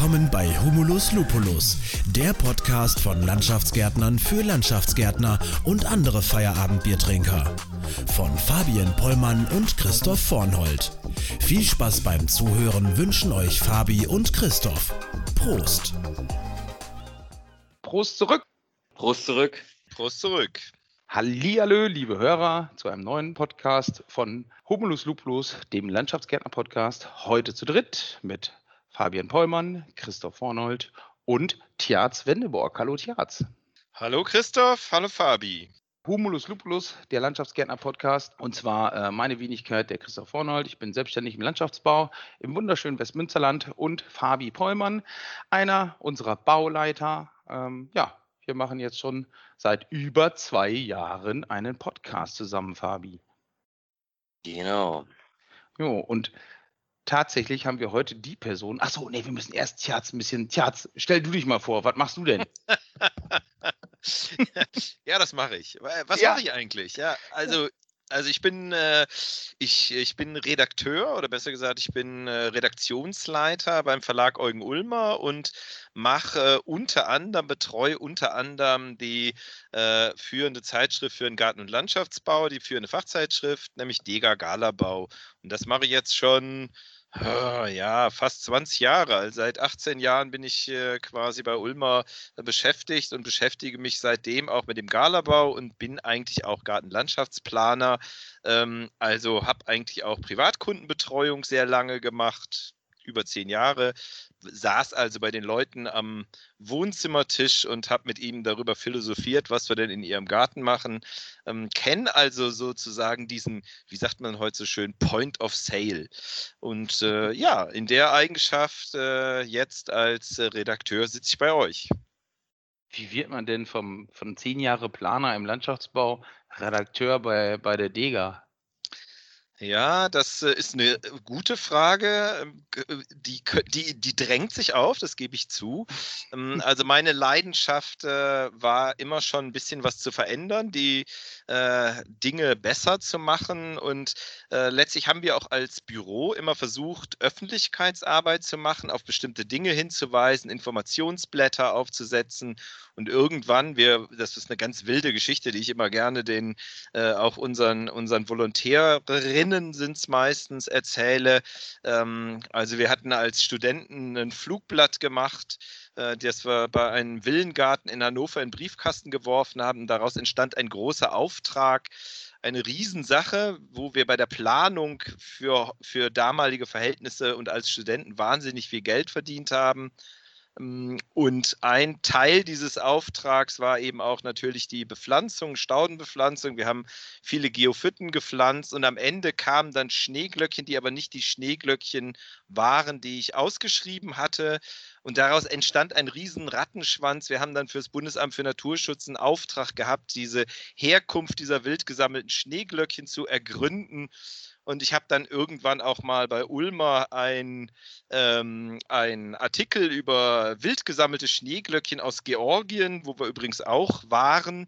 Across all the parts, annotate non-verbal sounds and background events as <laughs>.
Willkommen bei Humulus Lupulus, der Podcast von Landschaftsgärtnern für Landschaftsgärtner und andere Feierabendbiertrinker. Von Fabian Pollmann und Christoph Vornhold. Viel Spaß beim Zuhören wünschen euch Fabi und Christoph. Prost! Prost zurück! Prost zurück! Prost zurück! Hallihallo, liebe Hörer, zu einem neuen Podcast von Humulus Lupulus, dem Landschaftsgärtner-Podcast. Heute zu dritt mit Fabian Pollmann, Christoph Vornold und Tjaz Wendeborg. Hallo Tjaz. Hallo Christoph, hallo Fabi. Humulus Lupulus, der Landschaftsgärtner-Podcast. Und zwar äh, meine Wenigkeit, der Christoph Vornold. Ich bin selbstständig im Landschaftsbau im wunderschönen Westmünsterland und Fabi Pollmann, einer unserer Bauleiter. Ähm, ja, wir machen jetzt schon seit über zwei Jahren einen Podcast zusammen, Fabi. Genau. Jo, und tatsächlich haben wir heute die Person. Achso, nee, wir müssen erst Tjaz ein bisschen. Tjaz, stell du dich mal vor, was machst du denn? <laughs> ja, das mache ich. Was Ja. mache ich eigentlich? Ja, also, also ich bin, äh, ich, ich bin Redakteur oder besser gesagt, ich bin äh, Redaktionsleiter beim Verlag Eugen Ulmer und mache äh, unter anderem, betreue unter anderem die äh, führende Zeitschrift für den Garten- und Landschaftsbau, die führende Fachzeitschrift, nämlich Dega Galabau. Und das mache ich jetzt schon Ja, fast 20 Jahre. Also seit 18 Jahren bin ich äh, quasi bei Ulmer äh, beschäftigt und beschäftige mich seitdem auch mit dem Galabau und bin eigentlich auch Gartenlandschaftsplaner. Ähm, also habe eigentlich auch Privatkundenbetreuung sehr lange gemacht, über zehn Jahre. Saß also bei den Leuten am Wohnzimmertisch und habe mit ihnen darüber philosophiert, was wir denn in ihrem Garten machen. Ähm, Kenne also sozusagen diesen, wie sagt man heute so schön, Point of Sale. Und äh, ja, in der Eigenschaft äh, jetzt als äh, Redakteur sitze ich bei euch. Wie wird man denn vom, von zehn Jahre Planer im Landschaftsbau Redakteur bei, bei der Dega? Ja, das äh, ist eine gute Frage. Ähm, äh, Die, die, die drängt sich auf, das gebe ich zu. Ähm, <laughs> Also meine Leidenschaft äh, war immer schon ein bisschen was zu verändern, die äh, Dinge besser zu machen. Und äh, letztlich haben wir auch als Büro immer versucht, Öffentlichkeitsarbeit zu machen, auf bestimmte Dinge hinzuweisen, Informationsblätter aufzusetzen. Und irgendwann, wir, das ist eine ganz wilde Geschichte, die ich immer gerne den äh, auch unseren, unseren Volontärinnen sind es meistens, erzähle. Ähm, also wir hatten als Studenten ein Flugblatt gemacht, äh, das wir bei einem Villengarten in Hannover in Briefkasten geworfen haben. Daraus entstand ein großer Auftrag, eine Riesensache, wo wir bei der Planung für, für damalige Verhältnisse und als Studenten wahnsinnig viel Geld verdient haben. Ähm, Und ein Teil dieses Auftrags war eben auch natürlich die Bepflanzung, Staudenbepflanzung. Wir haben viele Geophyten gepflanzt und am Ende kamen dann Schneeglöckchen, die aber nicht die Schneeglöckchen waren, die ich ausgeschrieben hatte. Und daraus entstand ein riesen Rattenschwanz. Wir haben dann für das Bundesamt für Naturschutz einen Auftrag gehabt, diese Herkunft dieser wild gesammelten Schneeglöckchen zu ergründen. Und ich habe dann irgendwann auch mal bei Ulmer ein ähm, ein Artikel über wild gesammelte Schneeglöckchen aus Georgien, wo wir übrigens auch waren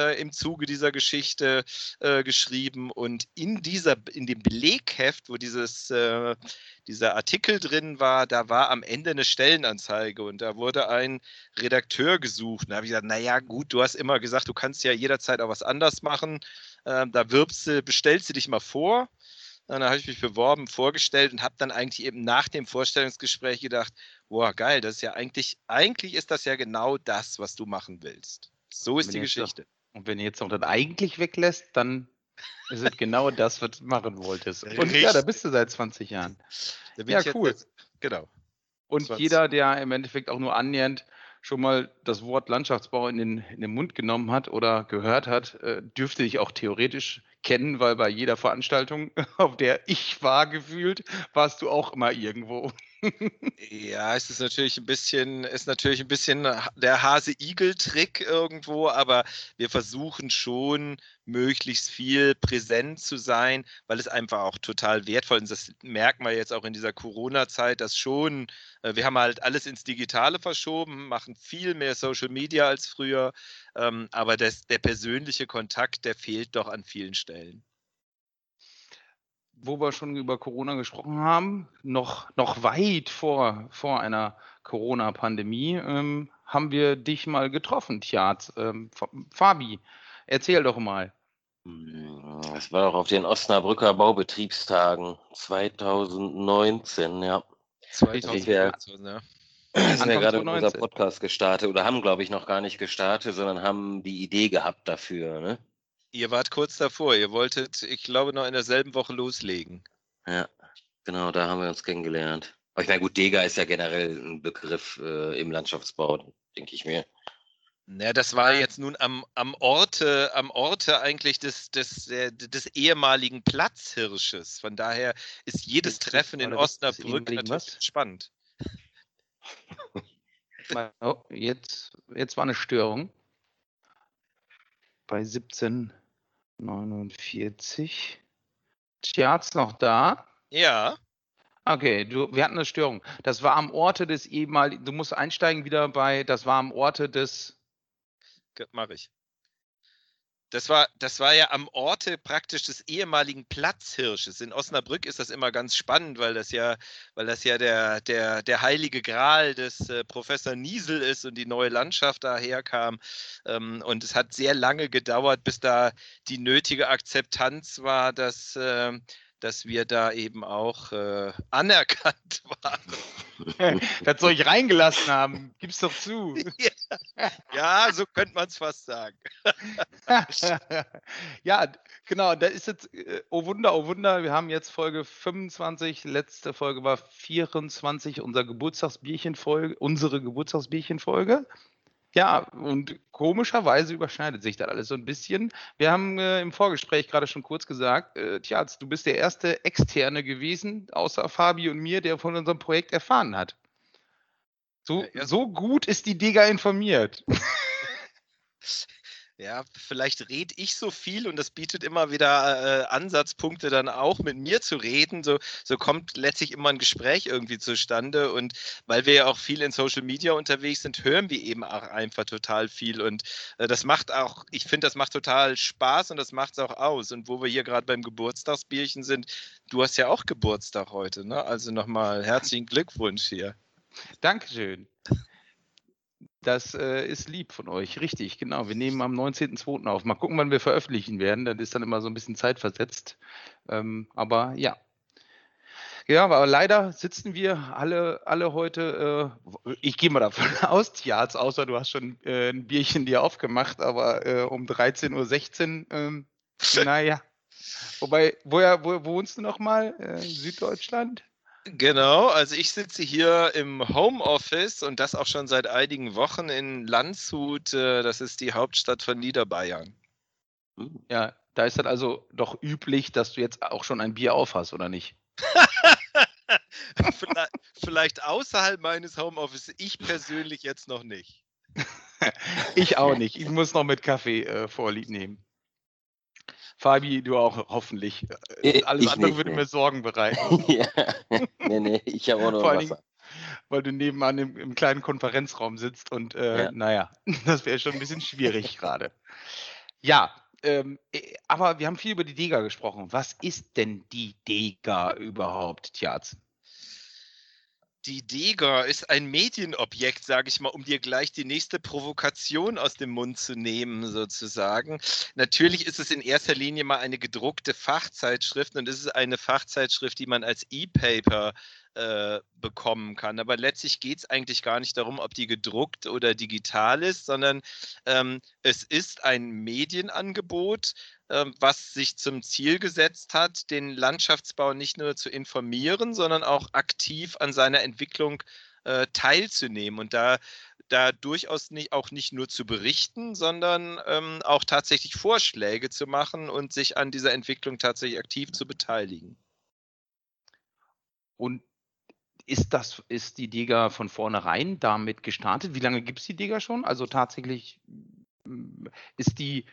äh, im Zuge dieser Geschichte äh, geschrieben. Und in, dieser, in dem Belegheft, wo dieses, äh, dieser Artikel drin war, da war am Ende eine Stellenanzeige und da wurde ein Redakteur gesucht. Und da habe ich gesagt, naja gut, du hast immer gesagt, du kannst ja jederzeit auch was anders machen. Ähm, da wirbst du, bestellst du dich mal vor. Und dann habe ich mich beworben, vorgestellt und habe dann eigentlich eben nach dem Vorstellungsgespräch gedacht, boah, geil, das ist ja eigentlich, eigentlich ist das ja genau das, was du machen willst. So ist die Geschichte. Und wenn ihr jetzt noch das eigentlich weglässt, dann ist es genau das, was du machen wolltest. <laughs> Und ja, da Richtig. bist du seit 20 Jahren. Ja, ich jetzt- cool. Genau. Und 20. jeder, der im Endeffekt auch nur annähernd schon mal das Wort Landschaftsbau in den, in den Mund genommen hat oder gehört hat, äh, dürfte dich auch theoretisch kennen, weil bei jeder Veranstaltung, <laughs> auf der ich war gefühlt, warst du auch immer irgendwo. Ja, es ist natürlich ein bisschen, ist natürlich ein bisschen der Hase-Igel-Trick irgendwo, aber wir versuchen schon möglichst viel präsent zu sein, weil es einfach auch total wertvoll ist. Das merken wir jetzt auch in dieser Corona-Zeit, dass schon, äh, wir haben halt alles ins Digitale verschoben, machen viel mehr Social Media als früher, ähm, aber das, der persönliche Kontakt, der fehlt doch an vielen Stellen. Wo wir schon über Corona gesprochen haben, noch, noch weit vor, vor einer Corona-Pandemie, ähm, haben wir dich mal getroffen, Tjaz. Ähm, Fabi, erzähl doch mal. Hm, es war auch auf den Osnabrücker Baubetriebstagen 2019, ja. 2019, ja. <clears throat> Wir sind ja gerade unser Podcast gestartet oder haben, glaube ich, noch gar nicht gestartet, sondern haben die Idee gehabt dafür. Ne? Ihr wart kurz davor. Ihr wolltet, ich glaube, noch in derselben Woche loslegen. Ja, genau, da haben wir uns kennengelernt. Aber ich meine, gut, Dega ist ja generell ein Begriff äh, im Landschaftsbau, denke ich mir. Na, das war jetzt nun am, am Orte, am Orte eigentlich des, des, des ehemaligen Platzhirsches. Von daher ist jedes Treffen in Osnabrück natürlich was? spannend. Oh, jetzt, jetzt war eine Störung. Bei 1749. Tjaz noch da? Ja. Okay, du, wir hatten eine Störung. Das war am Orte des ehemaligen, du musst einsteigen wieder bei, das war am Orte des. Mache ich. Das war, das war ja am Orte praktisch des ehemaligen Platzhirsches. In Osnabrück ist das immer ganz spannend, weil das ja, weil das ja der, der, der heilige Gral des äh, Professor Niesel ist und die neue Landschaft daherkam. Ähm, und es hat sehr lange gedauert, bis da die nötige Akzeptanz war, dass äh, dass wir da eben auch äh, <laughs> anerkannt waren. <laughs> das soll ich reingelassen haben. Gib's doch zu. <laughs> ja, ja so könnte man es fast sagen. ja, genau. Da ist jetzt, äh, oh Wunder, oh Wunder, wir haben jetzt Folge 25. Letzte Folge war 24, unser Geburtstagsbierchen-Folge, unsere Geburtstagsbierchen-Folge. Ja, und komischerweise überschneidet sich das alles so ein bisschen. Wir haben äh, im Vorgespräch gerade schon kurz gesagt, äh, tja, du bist der erste Externe gewesen, außer Fabi und mir, der von unserem Projekt erfahren hat. So, so gut ist die Digga informiert. <laughs> Ja, vielleicht rede ich so viel und das bietet immer wieder äh, Ansatzpunkte, dann auch mit mir zu reden. So, so kommt letztlich immer ein Gespräch irgendwie zustande. Und weil wir ja auch viel in Social Media unterwegs sind, hören wir eben auch einfach total viel. Und äh, das macht auch, ich finde, das macht total Spaß und das macht es auch aus. Und wo wir hier gerade beim Geburtstagsbierchen sind, du hast ja auch Geburtstag heute, ne? Also nochmal herzlichen Glückwunsch hier. Dankeschön. Das äh, ist lieb von euch, richtig, genau. Wir nehmen am 19.02. auf. Mal gucken, wann wir veröffentlichen werden. Das ist dann immer so ein bisschen zeitversetzt. Ähm, aber ja. Ja, aber leider sitzen wir alle, alle heute, äh, ich gehe mal davon <laughs> aus, Tjaz, außer du hast schon äh, ein Bierchen dir aufgemacht, aber äh, um 13.16 Uhr, ähm, <laughs> naja. Wobei, woher, wo, wo wohnst du nochmal? Äh, Süddeutschland? Genau, also ich sitze hier im Homeoffice und das auch schon seit einigen Wochen in Landshut. Äh, das ist die Hauptstadt von Niederbayern. Hm. Ja, da ist dann also doch üblich, dass du jetzt auch schon ein Bier aufhast, oder nicht? <laughs> vielleicht, vielleicht außerhalb meines Homeoffice. Ich persönlich jetzt noch nicht. <laughs> ich auch nicht. Ich muss noch mit Kaffee äh, vorlieb nehmen. Fabi, du auch hoffentlich. Äh, alles ich andere nicht, würde nee. mir Sorgen bereiten. <laughs> ja. Nee, nee, ich habe auch noch Vor Wasser. Dingen, weil du nebenan im, im, kleinen Konferenzraum sitzt und äh, ja. naja, <laughs> das wäre schon ein bisschen schwierig gerade. Ja, ähm, äh, aber wir haben viel über die Dega gesprochen. Was ist denn die Dega überhaupt, Tjaz? Die Dega ist ein Medienobjekt, sage ich mal, um dir gleich die nächste Provokation aus dem Mund zu nehmen, sozusagen. Natürlich ist es in erster Linie mal eine gedruckte Fachzeitschrift und es ist eine Fachzeitschrift, die man als E-Paper äh, bekommen kann. Aber letztlich geht es eigentlich gar nicht darum, ob die gedruckt oder digital ist, sondern ähm, es ist ein Medienangebot, was sich zum Ziel gesetzt hat, den Landschaftsbau nicht nur zu informieren, sondern auch aktiv an seiner Entwicklung äh, teilzunehmen und da, da durchaus nicht, auch nicht nur zu berichten, sondern ähm, auch tatsächlich Vorschläge zu machen und sich an dieser Entwicklung tatsächlich aktiv zu beteiligen. Und ist das, ist die DEGA von vornherein damit gestartet? Wie lange gibt es die DEGA schon? Also tatsächlich ist die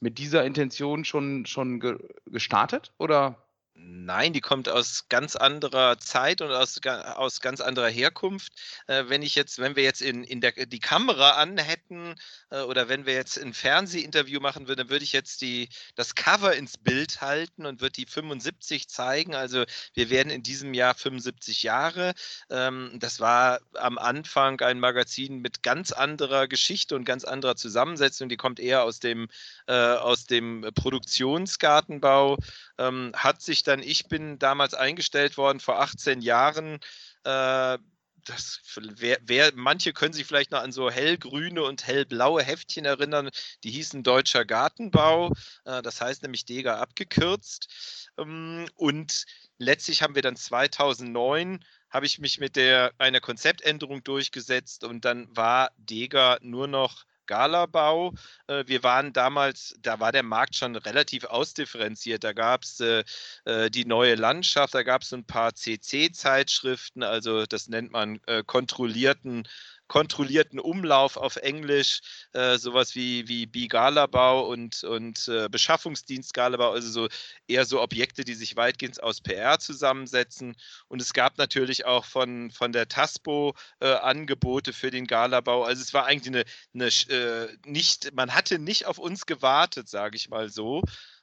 mit dieser Intention schon, schon ge gestartet oder? Nein, die kommt aus ganz anderer Zeit und aus, aus ganz anderer Herkunft. Äh, wenn ich jetzt, wenn wir jetzt in, in der, die Kamera an hätten äh, oder wenn wir jetzt ein Fernsehinterview machen würden, dann würde ich jetzt die, das Cover ins Bild halten und würde die 75 zeigen. Also wir werden in diesem Jahr 75 Jahre. Ähm, das war am Anfang ein Magazin mit ganz anderer Geschichte und ganz anderer Zusammensetzung. Die kommt eher aus dem, äh, aus dem Produktionsgartenbau, ähm, hat sich dann, ich bin damals eingestellt worden vor 18 Jahren. Äh, das, wer, wer, manche können sich vielleicht noch an so hellgrüne und hellblaue Heftchen erinnern, die hießen Deutscher Gartenbau, äh, das heißt nämlich Dega abgekürzt. Ähm, und letztlich haben wir dann 2009 habe ich mich mit der, einer Konzeptänderung durchgesetzt und dann war Dega nur noch Skalabau. Äh, wir waren damals, da war der Markt schon relativ ausdifferenziert. Da gab es äh, äh, die neue Landschaft, da gab es ein paar CC-Zeitschriften, also das nennt man kontrollierten kontrollierten Umlauf auf Englisch, äh, sowas wie, wie Bigalabau und, und äh, Beschaffungsdienst Galabau, also so eher so Objekte, die sich weitgehend aus PR zusammensetzen. Und es gab natürlich auch von, von der TASPO äh, Angebote für den Galabau. Also es war eigentlich eine, eine äh, nicht, man hatte nicht auf uns gewartet, sage ich mal so.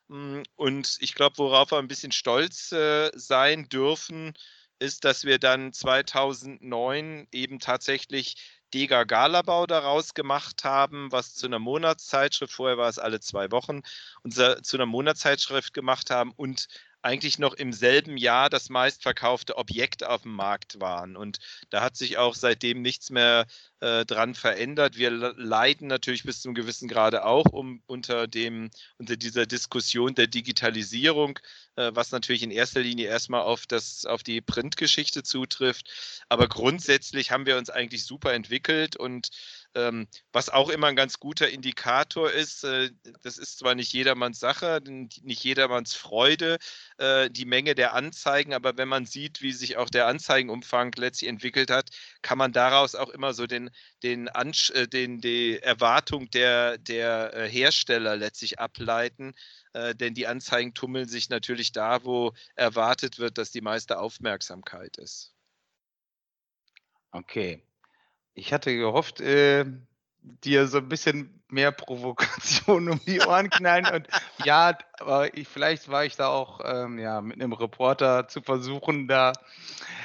Mm, und ich glaube, worauf wir ein bisschen stolz äh, sein dürfen, ist, dass wir dann 2009 eben tatsächlich Dega Galabau daraus gemacht haben, was zu einer Monatszeitschrift, vorher war es alle zwei Wochen, und zu einer Monatszeitschrift gemacht haben und eigentlich noch im selben Jahr das meistverkaufte Objekt auf dem Markt waren. Und da hat sich auch seitdem nichts mehr äh, dran verändert. Wir leiden natürlich bis zum gewissen Grade auch um, unter, dem, unter dieser Diskussion der Digitalisierung, äh, was natürlich in erster Linie erstmal auf, das, auf die Printgeschichte zutrifft. Aber grundsätzlich haben wir uns eigentlich super entwickelt und ähm, was auch immer ein ganz guter Indikator ist, äh, das ist zwar nicht jedermanns Sache, nicht jedermanns Freude, äh, die Menge der Anzeigen, aber wenn man sieht, wie sich auch der Anzeigenumfang letztlich entwickelt hat, kann man daraus auch immer so den, den, Ansch äh, den die Erwartung der, der äh, Hersteller letztlich ableiten. Äh, denn die Anzeigen tummeln sich natürlich da, wo erwartet wird, dass die meiste Aufmerksamkeit ist. Okay. Ich hatte gehofft, äh, dir so ein bisschen mehr Provokation um die Ohren knallen. Und <laughs> ja, aber ich, vielleicht war ich da auch ähm, ja, mit einem Reporter zu versuchen, da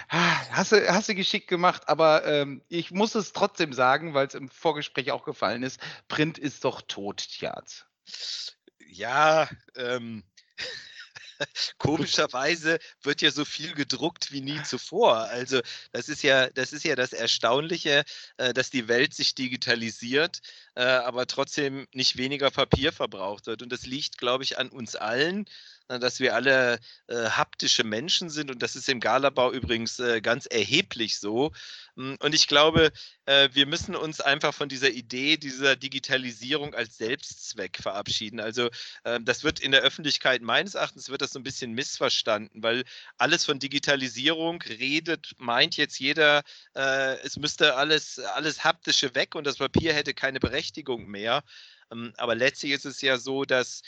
hast du, hast du geschickt gemacht, aber ähm, ich muss es trotzdem sagen, weil es im Vorgespräch auch gefallen ist, Print ist doch tot, Tjaz. Ja, ähm, <laughs> Komischerweise wird ja so viel gedruckt wie nie zuvor. Also das ist ja, das ist ja das Erstaunliche, äh, dass die Welt sich digitalisiert, äh, aber trotzdem nicht weniger Papier verbraucht wird. Und das liegt, glaube ich, an uns allen, dass wir alle äh, haptische Menschen sind und das ist im Galabau übrigens äh, ganz erheblich so. Hm, und ich glaube, äh, wir müssen uns einfach von dieser Idee dieser Digitalisierung als Selbstzweck verabschieden. Also äh, das wird in der Öffentlichkeit meines Erachtens wird das so ein bisschen missverstanden, weil alles von Digitalisierung redet, meint jetzt jeder, äh, es müsste alles, alles haptische weg und das Papier hätte keine Berechtigung mehr. Ähm, aber letztlich ist es ja so, dass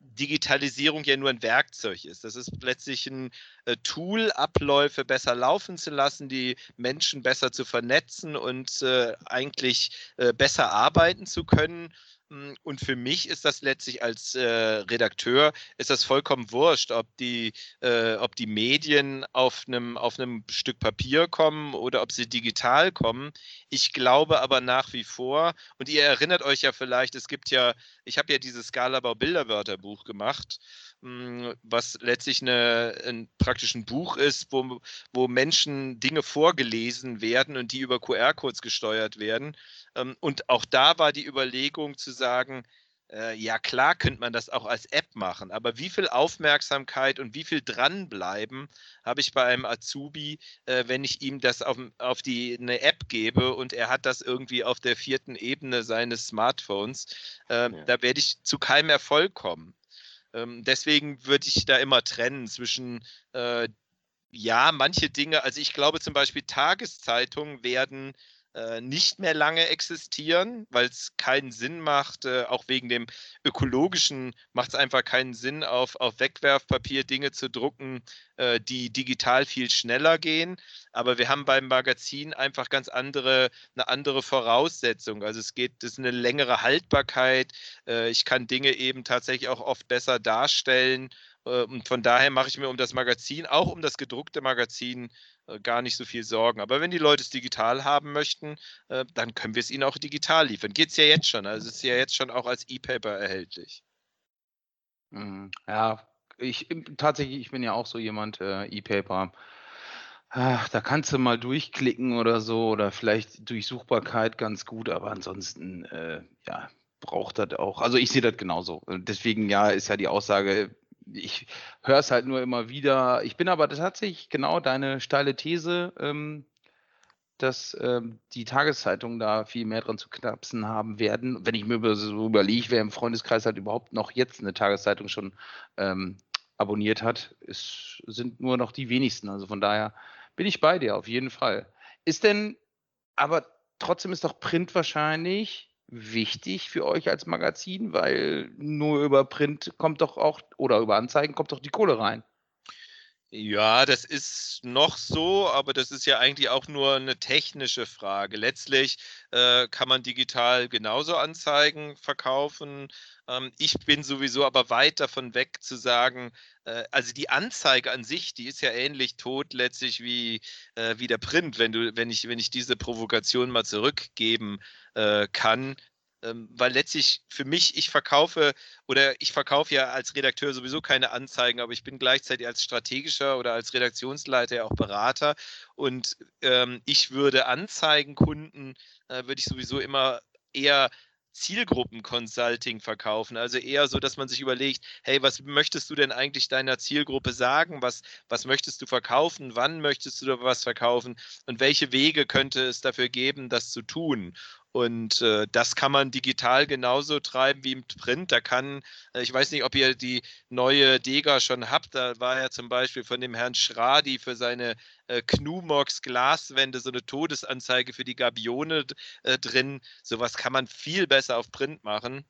Digitalisierung ja nur ein Werkzeug ist. Das ist letztlich ein äh, Tool, Abläufe besser laufen zu lassen, die Menschen besser zu vernetzen und äh, eigentlich äh, besser arbeiten zu können. Hm, und für mich ist das letztlich als äh, Redakteur ist das vollkommen wurscht, ob die, äh, ob die Medien auf einem auf Stück Papier kommen oder ob sie digital kommen. Ich glaube aber nach wie vor, und ihr erinnert euch ja vielleicht, es gibt ja, ich habe ja dieses Skalabau Bilderwörterbuch gemacht hm, was letztlich eine, ein, praktisch ein Buch ist, wo, wo Menschen Dinge vorgelesen werden und die über QR-Codes gesteuert werden. Ähm, und auch da war die Überlegung zu sagen, äh, ja klar könnte man das auch als App machen, aber wie viel Aufmerksamkeit und wie viel dranbleiben habe ich bei einem Azubi, äh, wenn ich ihm das auf, auf die, eine App gebe und er hat das irgendwie auf der vierten Ebene seines Smartphones, äh, ja. da werde ich zu keinem Erfolg kommen. Ähm, deswegen würde ich da immer trennen zwischen, äh, ja, manche Dinge, also ich glaube zum Beispiel Tageszeitungen werden nicht mehr lange existieren, weil es keinen Sinn macht, äh, auch wegen dem ökologischen macht es einfach keinen Sinn, auf, auf Wegwerfpapier Dinge zu drucken, äh, die digital viel schneller gehen. Aber wir haben beim Magazin einfach ganz andere, eine andere Voraussetzung. Also es geht, das ist eine längere Haltbarkeit. Äh, ich kann Dinge eben tatsächlich auch oft besser darstellen. Äh, und von daher mache ich mir um das Magazin, auch um das gedruckte Magazin, äh, gar nicht so viel Sorgen. Aber wenn die Leute es digital haben möchten, äh, dann können wir es ihnen auch digital liefern. Geht es ja jetzt schon. Also es ist ja jetzt schon auch als E-Paper erhältlich. Mhm. Ja, ich tatsächlich, ich bin ja auch so jemand, äh, E-Paper. Ach, da kannst du mal durchklicken oder so oder vielleicht Durchsuchbarkeit ganz gut, aber ansonsten, äh, ja, braucht das auch. Also ich sehe das genauso. Deswegen ja, ist ja die Aussage, ich höre es halt nur immer wieder. Ich bin aber tatsächlich genau deine steile These, ähm, dass ähm, die Tageszeitungen da viel mehr dran zu knapsen haben werden. Wenn ich mir so überlege, wer im Freundeskreis halt überhaupt noch jetzt eine Tageszeitung schon ähm, abonniert hat, es sind nur noch die wenigsten. Also von daher bin ich bei dir auf jeden Fall. Ist denn, aber trotzdem ist doch Print wahrscheinlich wichtig für euch als Magazin, weil nur über Print kommt doch auch oder über Anzeigen kommt doch die Kohle rein. Ja, das ist noch so, aber das ist ja eigentlich auch nur eine technische Frage. Letztlich äh, kann man digital genauso Anzeigen verkaufen. Ähm, ich bin sowieso aber weit davon weg zu sagen, äh, also die Anzeige an sich, die ist ja ähnlich tot letztlich wie, äh, wie der Print, wenn du, wenn ich, wenn ich diese Provokation mal zurückgeben äh, kann ähm, weil letztlich für mich, ich verkaufe oder ich verkaufe ja als Redakteur sowieso keine Anzeigen, aber ich bin gleichzeitig als strategischer oder als Redaktionsleiter ja auch Berater und ähm, ich würde Anzeigenkunden, äh, würde ich sowieso immer eher Zielgruppen-Consulting verkaufen. Also eher so, dass man sich überlegt, hey, was möchtest du denn eigentlich deiner Zielgruppe sagen? Was, was möchtest du verkaufen? Wann möchtest du was verkaufen? Und welche Wege könnte es dafür geben, das zu tun? Und äh, das kann man digital genauso treiben wie im Print. Da kann, äh, ich weiß nicht, ob ihr die neue Dega schon habt, da war ja zum Beispiel von dem Herrn Schradi für seine äh, Knumox Glaswände so eine Todesanzeige für die Gabione äh, drin. Sowas kann man viel besser auf Print machen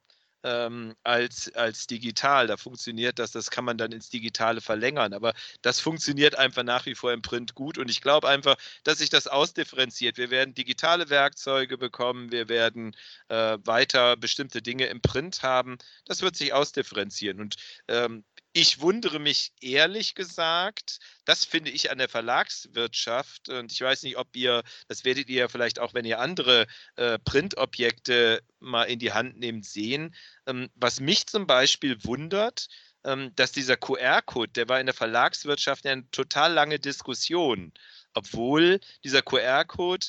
ähm, als, als digital. Da funktioniert das, das kann man dann ins Digitale verlängern. Aber das funktioniert einfach nach wie vor im Print gut. Und ich glaube einfach, dass sich das ausdifferenziert. Wir werden digitale Werkzeuge bekommen, wir werden äh, weiter bestimmte Dinge im Print haben. Das wird sich ausdifferenzieren. Und ähm, ich wundere mich ehrlich gesagt, das finde ich an der Verlagswirtschaft, und ich weiß nicht, ob ihr, das werdet ihr vielleicht auch, wenn ihr andere äh, Printobjekte mal in die Hand nehmt, sehen. Ähm, was mich zum Beispiel wundert, ähm, dass dieser QR-Code, der war in der Verlagswirtschaft ja eine total lange Diskussion, obwohl dieser QR-Code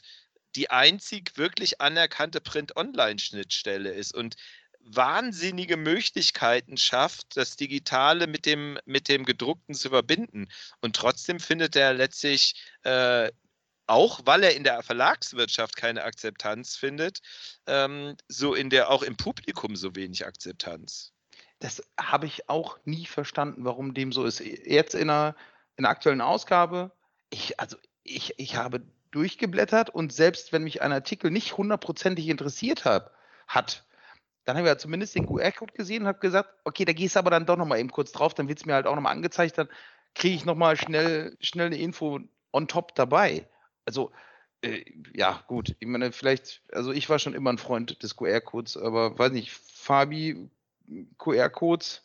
die einzig wirklich anerkannte Print-Online-Schnittstelle ist. Und wahnsinnige Möglichkeiten schafft, das Digitale mit dem, mit dem Gedruckten zu verbinden. Und trotzdem findet er letztlich, äh, auch weil er in der Verlagswirtschaft keine Akzeptanz findet, ähm, so in der auch im Publikum so wenig Akzeptanz. Das habe ich auch nie verstanden, warum dem so ist. Jetzt in der, in der aktuellen Ausgabe, ich, also ich, ich habe durchgeblättert und selbst wenn mich ein Artikel nicht hundertprozentig interessiert hat, hat, dann haben wir ja zumindest den QR-Code gesehen und habe gesagt, okay, da gehst du aber dann doch nochmal eben kurz drauf, dann wird es mir halt auch nochmal angezeigt, dann kriege ich nochmal schnell, schnell eine Info on top dabei. Also, äh, ja, gut. Ich meine, vielleicht, also ich war schon immer ein Freund des QR-Codes, aber weiß nicht, Fabi, QR-Codes.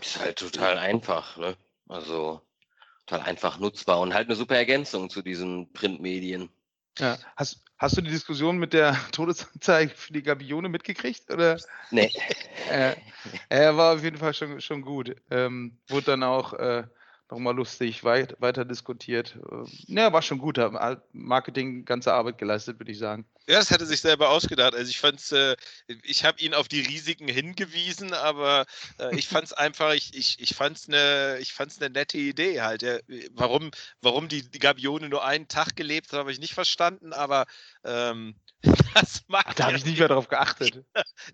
Ist halt total einfach, ne? Also total einfach nutzbar und halt eine super Ergänzung zu diesen Printmedien. Ja. Hast, hast du die Diskussion mit der <laughs> Todesanzeige für die Gabione mitgekriegt? Oder? Nee. <laughs> äh, er war auf jeden Fall schon, schon gut. Ähm, wurde dann auch äh, nochmal lustig weit, weiter diskutiert. Ja, war schon gut. Marketing, ganze Arbeit geleistet, würde ich sagen. Ja, das hat er sich selber ausgedacht. Also ich fand's, äh, ich habe ihn auf die Risiken hingewiesen, aber äh, ich fand es einfach, ich, ich, ich fand es eine, ich fand's eine nette Idee halt. Ja, warum, warum die, die Gabione nur einen Tag gelebt hat, habe ich nicht verstanden, aber ähm, <laughs> Das Ach, da habe ich nicht mehr drauf geachtet.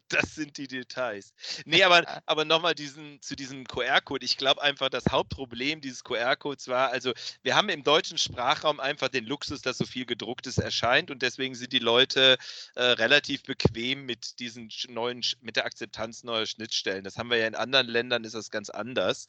das sind die Details. Nee, aber, <laughs> aber nochmal diesen, zu diesem QR-Code. Ich glaube einfach, das Hauptproblem dieses QR-Codes war, also wir haben im deutschen Sprachraum einfach den Luxus, dass so viel gedrucktes erscheint und deswegen sind die Leute äh, relativ bequem mit diesen neuen, mit der Akzeptanz neuer Schnittstellen. Das haben wir ja in anderen Ländern, ist das ganz anders.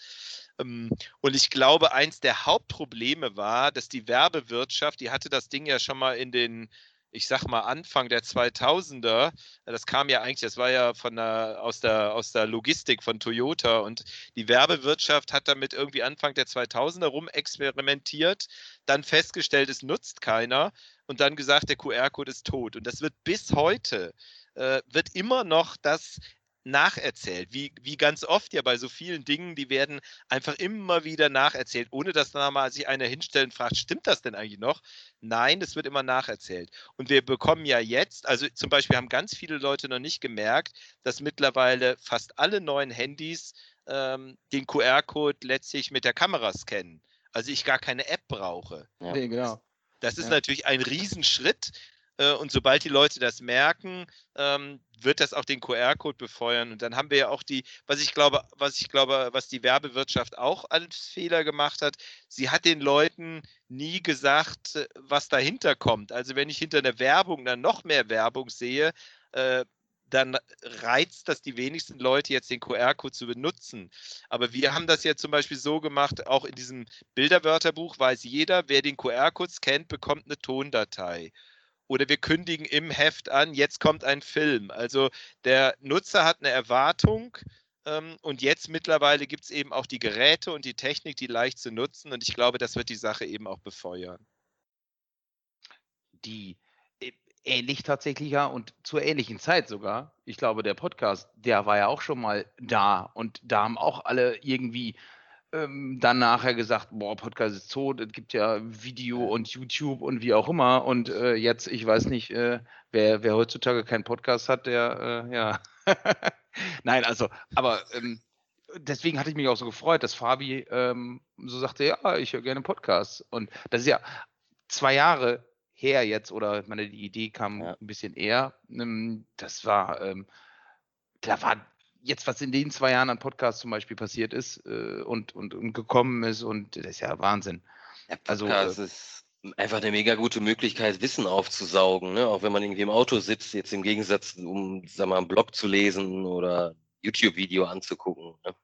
Ähm, und ich glaube, eins der Hauptprobleme war, dass die Werbewirtschaft, die hatte das Ding ja schon mal in den ich sag mal, Anfang der 2000er, das kam ja eigentlich, das war ja von der, aus, der, aus der Logistik von Toyota und die Werbewirtschaft hat damit irgendwie Anfang der 2000er rum experimentiert, dann festgestellt, es nutzt keiner und dann gesagt, der QR-Code ist tot. Und das wird bis heute, äh, wird immer noch das nacherzählt, wie, wie ganz oft ja bei so vielen Dingen, die werden einfach immer wieder nacherzählt, ohne dass dann mal sich einer hinstellt und fragt, stimmt das denn eigentlich noch? Nein, das wird immer nacherzählt. Und wir bekommen ja jetzt, also zum Beispiel haben ganz viele Leute noch nicht gemerkt, dass mittlerweile fast alle neuen Handys ähm, den QR-Code letztlich mit der Kamera scannen. Also ich gar keine App brauche. Ja. Nee, genau. Das ist ja. natürlich ein Riesenschritt, und sobald die Leute das merken, ähm, wird das auch den QR-Code befeuern. Und dann haben wir ja auch die, was ich glaube, was ich glaube, was die Werbewirtschaft auch als Fehler gemacht hat, sie hat den Leuten nie gesagt, äh, was dahinter kommt. Also wenn ich hinter einer Werbung dann noch mehr Werbung sehe, äh, dann reizt das die wenigsten Leute jetzt den QR-Code zu benutzen. Aber wir haben das ja zum Beispiel so gemacht, auch in diesem Bilderwörterbuch weiß jeder, wer den QR-Code scannt, bekommt eine Tondatei oder wir kündigen im Heft an, jetzt kommt ein Film. Also der Nutzer hat eine Erwartung ähm, und jetzt mittlerweile gibt es eben auch die Geräte und die Technik, die leicht zu nutzen und ich glaube, das wird die Sache eben auch befeuern. Die äh, ähnlich tatsächlich ja und zur ähnlichen Zeit sogar. Ich glaube, der Podcast, der war ja auch schon mal da und da haben auch alle irgendwie ähm, dann nachher gesagt, boah, Podcast ist tot, es gibt ja Video und YouTube und wie auch immer. Und äh, jetzt, ich weiß nicht, äh, wer, wer heutzutage keinen Podcast hat, der, äh, ja. <laughs> Nein, also, aber ähm, deswegen hatte ich mich auch so gefreut, dass Fabi ähm, so sagte, ja, ich höre gerne Podcasts. Und das ist ja zwei Jahre her jetzt, oder ich meine, die Idee kam ja. ein bisschen eher. Ähm, das war, ähm, da war jetzt, was in den zwei Jahren an Podcasts zum Beispiel passiert ist äh, und, und, und, gekommen ist, und das ist ja Wahnsinn. Ja, also, Podcast also, äh, ist einfach eine mega gute Möglichkeit, Wissen aufzusaugen, ne? auch wenn man irgendwie im Auto sitzt, jetzt im Gegensatz, um sag mal, einen Blog zu lesen oder YouTube-Video anzugucken. Ne?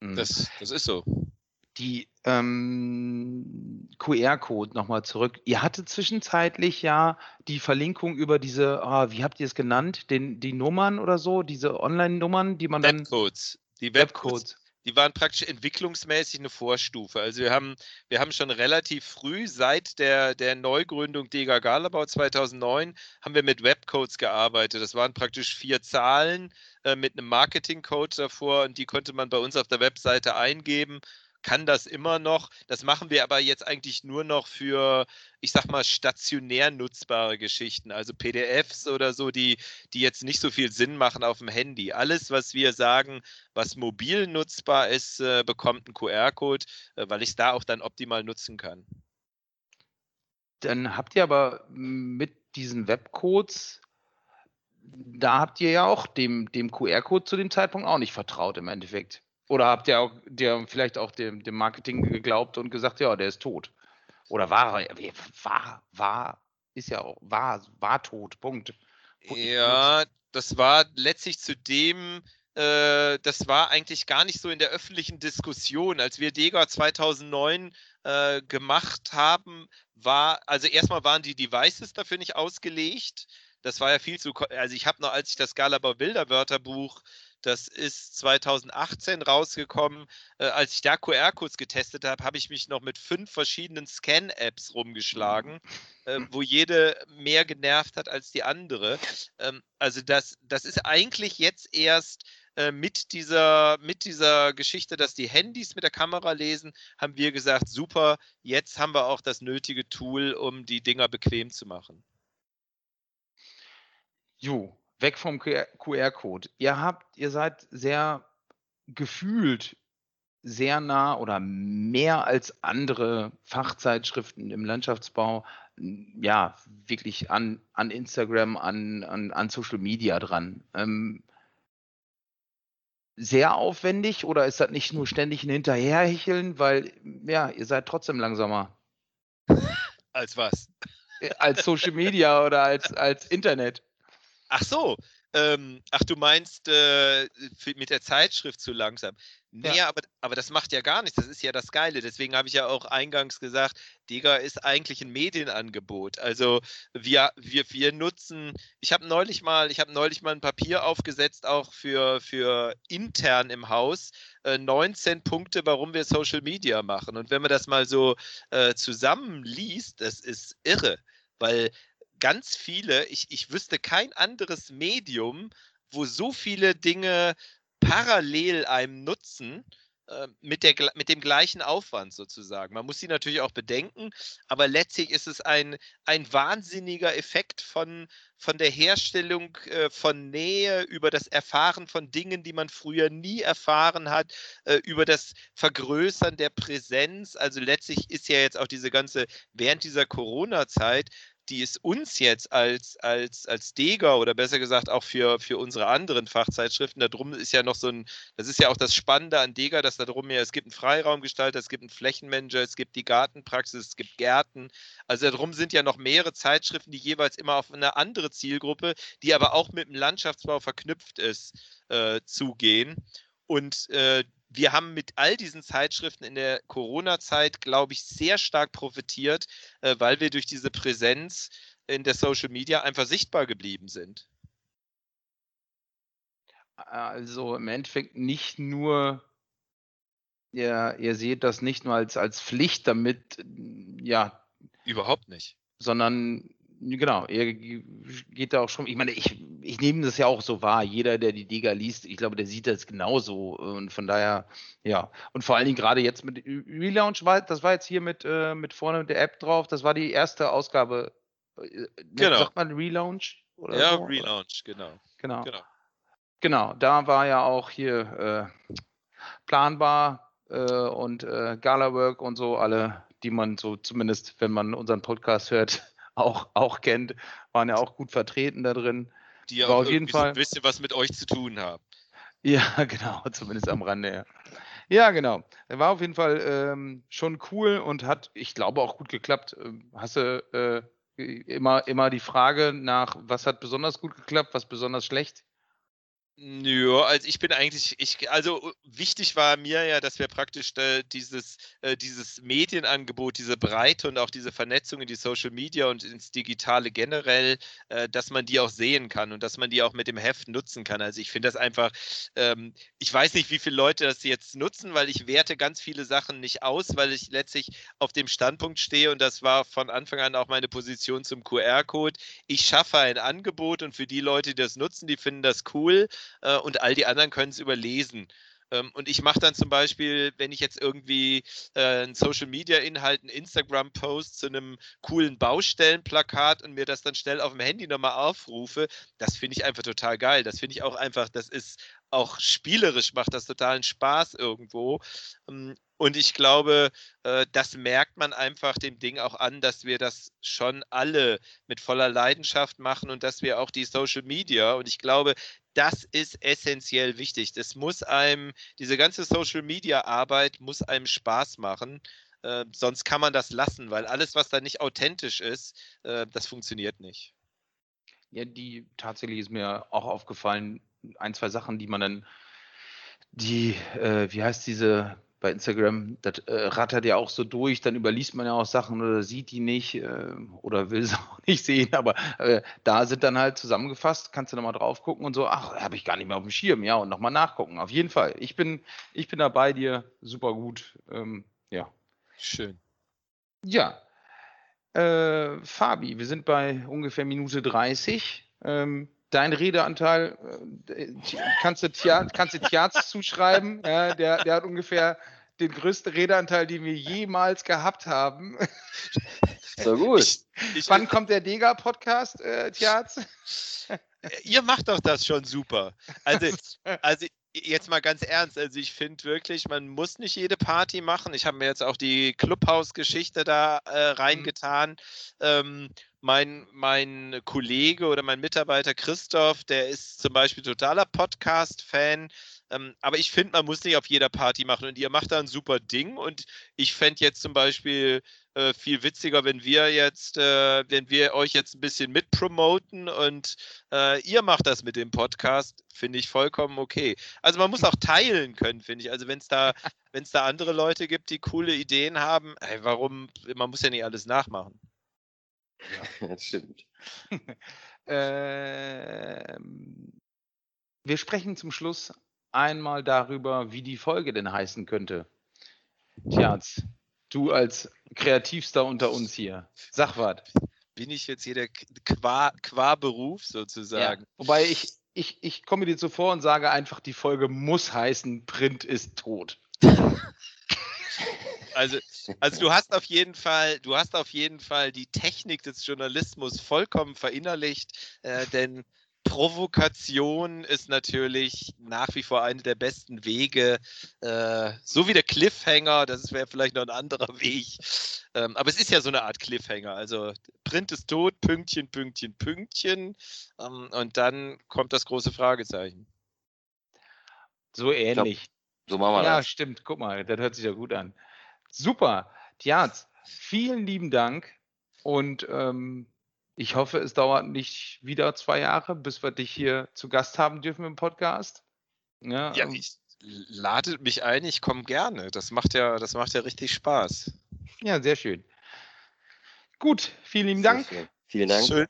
Mhm. Das, das ist so die ähm, QR-Code nochmal zurück. Ihr hattet zwischenzeitlich ja die Verlinkung über diese, oh, wie habt ihr es genannt, Den, die Nummern oder so, diese Online-Nummern, die man dann. Webcodes. Die Webcodes. Die waren praktisch entwicklungsmäßig eine Vorstufe. Also wir haben, wir haben schon relativ früh, seit der, der Neugründung Dega Galabau 2009, haben wir mit Webcodes gearbeitet. Das waren praktisch vier Zahlen äh, mit einem Marketing-Code davor und die konnte man bei uns auf der Webseite eingeben kann das immer noch. Das machen wir aber jetzt eigentlich nur noch für, ich sag mal, stationär nutzbare Geschichten, also PDFs oder so, die, die jetzt nicht so viel Sinn machen auf dem Handy. Alles, was wir sagen, was mobil nutzbar ist, äh, bekommt einen QR-Code, äh, weil ich es da auch dann optimal nutzen kann. Dann habt ihr aber mit diesen Webcodes da habt ihr ja auch dem, dem QR-Code zu dem Zeitpunkt auch nicht vertraut im Endeffekt. Oder habt ihr auch der vielleicht auch dem, dem Marketing geglaubt und gesagt, ja, der ist tot? Oder war er? War, war, ist ja auch, war, war tot, Punkt. Ja, das war letztlich zu dem, äh, das war eigentlich gar nicht so in der öffentlichen Diskussion. Als wir Dega 2009 äh, gemacht haben, war, also erstmal waren die Devices dafür nicht ausgelegt. Das war ja viel zu, also ich habe noch, als ich das Galabau Bilderwörterbuch das ist 2018 rausgekommen. Äh, als ich da QR-Codes getestet habe, habe ich mich noch mit fünf verschiedenen Scan-Apps rumgeschlagen, äh, hm. wo jede mehr genervt hat als die andere. Ähm, also das, das ist eigentlich jetzt erst äh, mit dieser, mit dieser Geschichte, dass die Handys mit der Kamera lesen, haben wir gesagt, super, jetzt haben wir auch das nötige Tool, um die Dinger bequem zu machen. Jo, weg vom QR-Code. Ihr habt, ihr seid sehr gefühlt sehr nah oder mehr als andere Fachzeitschriften im Landschaftsbau ja wirklich an, an Instagram, an, an, an Social Media dran. Ähm, sehr aufwendig oder ist das nicht nur ständig ein Hinterherhecheln, weil ja, ihr seid trotzdem langsamer? <laughs> Als was? Äh, als Social Media oder als, als Internet. Ach so, ähm, ach, du meinst äh, mit der Zeitschrift zu langsam. Nee, ja. aber, aber das macht ja gar nichts. Das ist ja das Geile. Deswegen habe ich ja auch eingangs gesagt, Digga ist eigentlich ein Medienangebot. Also wir, wir, wir nutzen, ich habe neulich mal, ich habe neulich mal ein Papier aufgesetzt, auch für, für intern im Haus, äh, 19 Punkte, warum wir Social Media machen. Und wenn man das mal so äh, zusammenliest, das ist irre. Weil ganz viele, ich, ich wüsste kein anderes Medium, wo so viele Dinge parallel einem nutzen äh, mit, der, mit dem gleichen Aufwand sozusagen. Man muss sie natürlich auch bedenken, aber letztlich ist es ein, ein wahnsinniger Effekt von, von der Herstellung äh, von Nähe, über das Erfahren von Dingen, die man früher nie erfahren hat, äh, über das Vergrößern der Präsenz. Also letztlich ist ja jetzt auch diese ganze, während dieser Corona-Zeit, die es uns jetzt als, als, als Deger oder besser gesagt auch für, für unsere anderen Fachzeitschriften, darum ist ja noch so ein, das ist ja auch das Spannende an Deger, dass da drum ja, es gibt einen Freiraumgestalter, es gibt einen Flächenmanager, es gibt die Gartenpraxis, es gibt Gärten. Also darum sind ja noch mehrere Zeitschriften, die jeweils immer auf eine andere Zielgruppe, die aber auch mit dem Landschaftsbau verknüpft ist, äh, zugehen. Und äh, wir haben mit all diesen Zeitschriften in der Corona-Zeit, glaube ich, sehr stark profitiert, äh, weil wir durch diese Präsenz in der Social Media einfach sichtbar geblieben sind. Also im Endeffekt nicht nur, ja, ihr seht das nicht nur als, als Pflicht, damit, ja. Überhaupt nicht. Sondern Genau, er geht da auch schon. Ich meine, ich, ich nehme das ja auch so wahr. Jeder, der die Liga liest, ich glaube, der sieht das genauso. Und von daher, ja. Und vor allen Dingen gerade jetzt mit Relaunch, war, das war jetzt hier mit, äh, mit vorne der App drauf. Das war die erste Ausgabe. Äh, genau. Sagt man Relaunch? Oder ja, so? Relaunch, genau. genau. Genau. Genau, da war ja auch hier äh, planbar äh, und äh, Galawork und so, alle, die man so zumindest, wenn man unseren Podcast hört, <laughs> auch, auch kennt, waren ja auch gut vertreten da drin. Die ja auf jeden Fall ein bisschen was mit euch zu tun haben. Ja, <laughs> genau, zumindest am Rande. Ja, ja genau. Er war auf jeden Fall ähm, schon cool und hat, ich glaube, auch gut geklappt. Ähm, hast du äh, immer, immer die Frage nach, was hat besonders gut geklappt, was besonders schlecht? Ja, also ich bin eigentlich, ich, also wichtig war mir ja, dass wir praktisch äh, dieses, äh, dieses Medienangebot, diese Breite und auch diese Vernetzung in die Social Media und ins Digitale generell, äh, dass man die auch sehen kann und dass man die auch mit dem Heft nutzen kann. Also ich finde das einfach, ähm, ich weiß nicht, wie viele Leute das jetzt nutzen, weil ich werte ganz viele Sachen nicht aus, weil ich letztlich auf dem Standpunkt stehe und das war von Anfang an auch meine Position zum QR-Code. Ich schaffe ein Angebot und für die Leute, die das nutzen, die finden das cool äh, und all die anderen können es überlesen. Ähm, und ich mache dann zum Beispiel, wenn ich jetzt irgendwie äh, einen Social Media Inhalt, einen Instagram-Post zu einem coolen Baustellenplakat und mir das dann schnell auf dem Handy nochmal aufrufe, das finde ich einfach total geil. Das finde ich auch einfach, das ist auch spielerisch macht das totalen Spaß irgendwo. Ähm, und ich glaube, äh, das merkt man einfach dem Ding auch an, dass wir das schon alle mit voller Leidenschaft machen und dass wir auch die Social Media, und ich glaube, das ist essentiell wichtig. Das muss einem, diese ganze Social Media Arbeit muss einem Spaß machen. Äh, sonst kann man das lassen, weil alles, was da nicht authentisch ist, äh, das funktioniert nicht. Ja, die tatsächlich ist mir auch aufgefallen, ein, zwei Sachen, die man dann, die, äh, wie heißt diese bei Instagram, das äh, rattert ja auch so durch, dann überliest man ja auch Sachen oder sieht die nicht äh, oder will sie <laughs> auch nicht sehen, aber äh, da sind dann halt zusammengefasst, kannst du nochmal drauf gucken und so, ach, habe ich gar nicht mehr auf dem Schirm, ja, und nochmal nachgucken. Auf jeden Fall. Ich bin, ich bin da bei dir, super gut. Ähm, ja. Schön. Ja. Äh, Fabi, wir sind bei ungefähr Minute 30. Ähm, dein Redeanteil äh, kannst du, Tjaz, kannst du Tjaz zuschreiben. Ja, der, der hat ungefähr den größten Redeanteil, den wir jemals gehabt haben. So gut. Ich, ich, Wann kommt der Dega-Podcast, äh, Tjaz? Ihr macht doch das schon super. Also, <laughs> also jetzt mal ganz ernst, also ich finde wirklich, man muss nicht jede Party machen. Ich habe mir jetzt auch die Clubhouse-Geschichte da äh, mhm. reingetan. Mhm. Ähm, mein, mein Kollege oder mein Mitarbeiter Christoph, der ist zum Beispiel totaler Podcast-Fan. Ähm, aber ich finde, man muss nicht auf jeder Party machen und ihr macht da ein super Ding. Und ich fände jetzt zum Beispiel äh, viel witziger, wenn wir jetzt, äh, wenn wir euch jetzt ein bisschen mitpromoten und äh, ihr macht das mit dem Podcast, finde ich vollkommen okay. Also man muss auch teilen können, finde ich. Also wenn es da, <laughs> wenn es da andere Leute gibt, die coole Ideen haben, ey, warum, man muss ja nicht alles nachmachen. Ja, <laughs> das stimmt. <laughs> ähm, wir sprechen zum Schluss einmal darüber, wie die Folge denn heißen könnte. Tja, du als Kreativster unter uns hier, sag was. Bin ich jetzt hier der qua, qua Beruf sozusagen? Ja, wobei ich, ich, ich komme dir zuvor und sage einfach, die Folge muss heißen, Print ist tot. <laughs> Also, also du hast auf jeden Fall, du hast auf jeden Fall die Technik des Journalismus vollkommen verinnerlicht, äh, denn Provokation ist natürlich nach wie vor einer der besten Wege, äh, so wie der Cliffhanger, das wäre vielleicht noch ein anderer <laughs> Weg. Ähm, aber es ist ja so eine Art Cliffhanger. Also Print ist tot, Pünktchen, Pünktchen, Pünktchen. Ähm, und dann kommt das große Fragezeichen. So ähnlich. Glaub, so machen wir ja, das. Ja, stimmt. Guck mal, das hört sich ja gut an. Super. Tjaz, vielen lieben Dank und ähm, ich hoffe, es dauert nicht wieder zwei Jahre, bis wir dich hier zu Gast haben dürfen im Podcast. Ja, ja ähm, ich lade mich ein, ich komme gerne. Das macht ja, das macht ja richtig Spaß. Ja, sehr schön. Gut, vielen lieben Dank. Vielen Dank. Schön.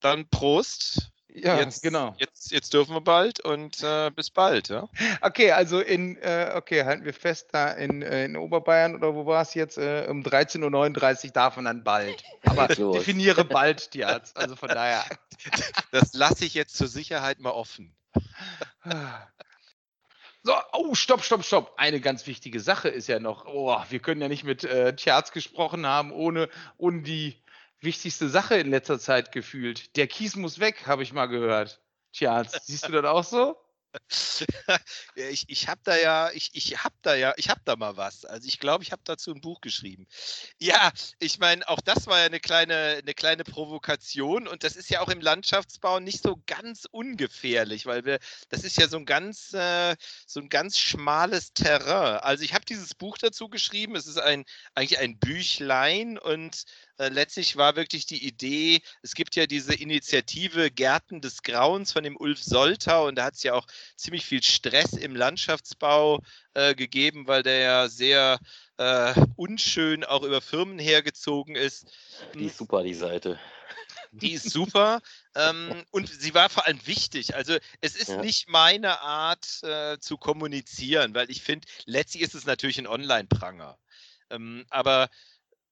Dann Prost. Ja, jetzt, genau. Jetzt, jetzt dürfen wir bald und äh, bis bald, ja. Okay, also in, äh, okay, halten wir fest, da in, äh, in Oberbayern oder wo war es jetzt? Äh, um 13.39 Uhr darf man dann bald. <laughs> Aber definiere bald die Arzt. Also von daher. <laughs> Das lasse ich jetzt zur Sicherheit mal offen. So, oh, stopp, stopp, stopp. Eine ganz wichtige Sache ist ja noch, oh, wir können ja nicht mit äh, Tjaz gesprochen haben, ohne, ohne die wichtigste Sache in letzter Zeit gefühlt. Der Kies muss weg, habe ich mal gehört. Tja, siehst du das auch so? <laughs> ich ich habe da ja, ich, ich habe da ja, ich habe da mal was. Also ich glaube, ich habe dazu ein Buch geschrieben. Ja, ich meine, auch das war ja eine kleine, eine kleine Provokation und das ist ja auch im Landschaftsbau nicht so ganz ungefährlich, weil wir, das ist ja so ein ganz, äh, so ein ganz schmales Terrain. Also ich habe dieses Buch dazu geschrieben. Es ist ein eigentlich ein Büchlein und äh, letztlich war wirklich die Idee, es gibt ja diese Initiative Gärten des Grauens von dem Ulf Soltau und da hat es ja auch ziemlich viel Stress im Landschaftsbau äh, gegeben, weil der ja sehr äh, unschön auch über Firmen hergezogen ist. Die ist super, die Seite. Die ist super ähm, und sie war vor allem wichtig. Also es ist ja. nicht meine Art äh, zu kommunizieren, weil ich finde, letztlich ist es natürlich ein Online-Pranger. Ähm, aber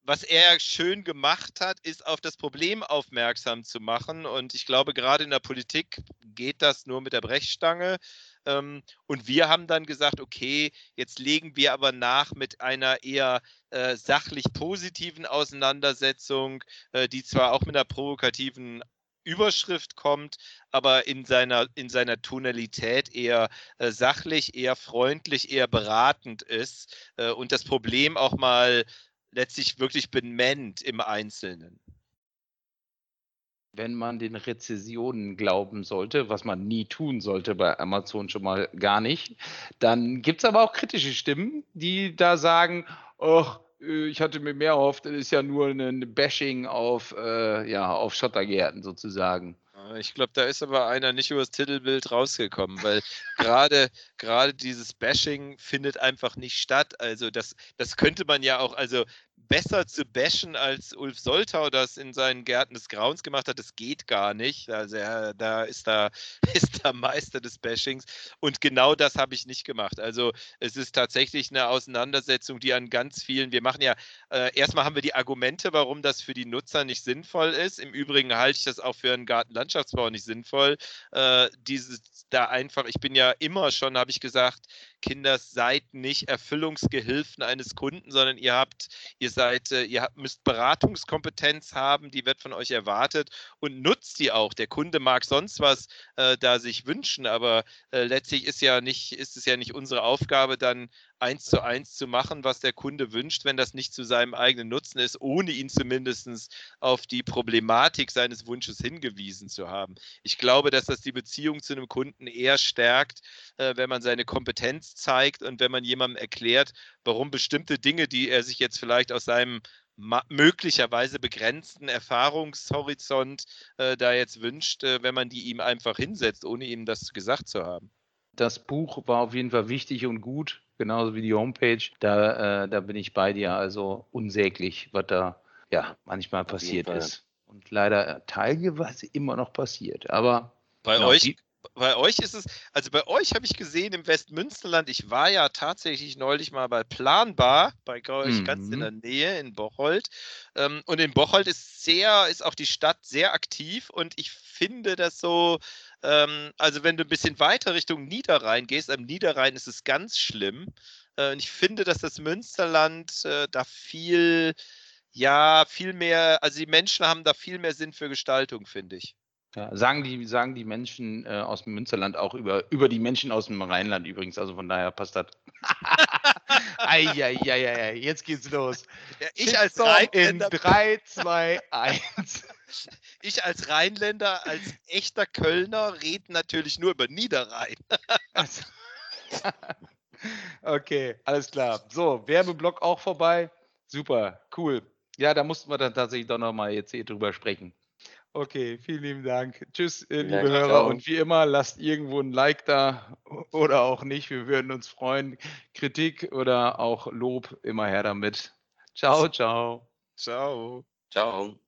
was er schön gemacht hat, ist auf das Problem aufmerksam zu machen. Und ich glaube, gerade in der Politik geht das nur mit der Brechstange. Ähm, und wir haben dann gesagt, okay, jetzt legen wir aber nach mit einer eher äh, sachlich positiven Auseinandersetzung, äh, die zwar auch mit einer provokativen Überschrift kommt, aber in seiner, in seiner Tonalität eher äh, sachlich, eher freundlich, eher beratend ist und das Problem auch mal letztlich wirklich benennt im Einzelnen. Wenn man den Rezessionen glauben sollte, was man nie tun sollte bei Amazon schon mal gar nicht, dann gibt es aber auch kritische Stimmen, die da sagen, ach, äh, ich hatte mir mehr erhofft, das ist ja nur ein Bashing auf, äh, ja, auf Schottergärten sozusagen. Ich glaube, da ist aber einer nicht übers Titelbild rausgekommen, weil <laughs> gerade gerade dieses Bashing findet einfach nicht statt. Also das, das könnte man ja auch, also besser zu bashen, als Ulf Soltau das in seinen Gärten des Grauens gemacht hat, das geht gar nicht. Also er, da ist da <laughs> ist der Meister des Bashings und genau das habe ich nicht gemacht. Also es ist tatsächlich eine Auseinandersetzung, die an ganz vielen, wir machen ja, äh, erstmal haben wir die Argumente, warum das für die Nutzer nicht sinnvoll ist. Im Übrigen halte ich das auch für einen Gartenlandschaftsbau nicht sinnvoll. Äh, dieses da einfach, ich bin ja immer schon, habe ich gesagt, Kinder, seid nicht Erfüllungsgehilfen eines Kunden, sondern ihr habt, ihr seid, äh, ihr müsst Beratungskompetenz haben, die wird von euch erwartet und nutzt die auch. Der Kunde mag sonst was äh, da sich wünschen, aber äh, letztlich ist ja nicht, ist es ja nicht unsere Aufgabe, dann eins zu eins zu machen, was der Kunde wünscht, wenn das nicht zu seinem eigenen Nutzen ist, ohne ihn zumindest auf die Problematik seines Wunsches hingewiesen zu haben. Ich glaube, dass das die Beziehung zu einem Kunden eher stärkt, äh, wenn man seine Kompetenz zeigt und wenn man jemandem erklärt, warum bestimmte Dinge, die er sich jetzt vielleicht aus seinem möglicherweise begrenzten Erfahrungshorizont äh, da jetzt wünscht, äh, wenn man die ihm einfach hinsetzt, ohne ihm das gesagt zu haben. Das Buch war auf jeden Fall wichtig und gut genauso wie die Homepage. Da, äh, da bin ich bei dir. Also unsäglich, was da ja manchmal passiert ist. Und leider teilweise immer noch passiert. Aber bei genau, euch bei euch ist es, also bei euch habe ich gesehen im Westmünsterland, ich war ja tatsächlich neulich mal bei Planbar, bei euch mhm. ganz in der Nähe in Bocholt. Ähm, und in Bocholt ist sehr, ist auch die Stadt sehr aktiv und ich finde das so, ähm, also wenn du ein bisschen weiter Richtung Niederrhein gehst, am Niederrhein ist es ganz schlimm. Äh, und ich finde, dass das Münsterland äh, da viel, ja, viel mehr, also die Menschen haben da viel mehr Sinn für Gestaltung, finde ich. Ja, sagen, die, sagen die Menschen äh, aus dem Münsterland auch über, über die Menschen aus dem Rheinland übrigens. Also von daher passt das. <laughs> Eieieiei, jetzt geht's los. Ja, ich als Rheinländer. In 3, 2, 1. Ich als Rheinländer, als echter Kölner, rede natürlich nur über Niederrhein. <laughs> <laughs> okay, alles klar. So, Werbeblock auch vorbei. Super, cool. Ja, da mussten wir dann tatsächlich doch nochmal jetzt hier drüber sprechen. Okay, vielen lieben Dank. Tschüss, äh, liebe ja, Hörer. Ciao. Und wie immer, lasst irgendwo ein Like da oder auch nicht. Wir würden uns freuen. Kritik oder auch Lob, immer her damit. Ciao, ciao. Ciao. Ciao.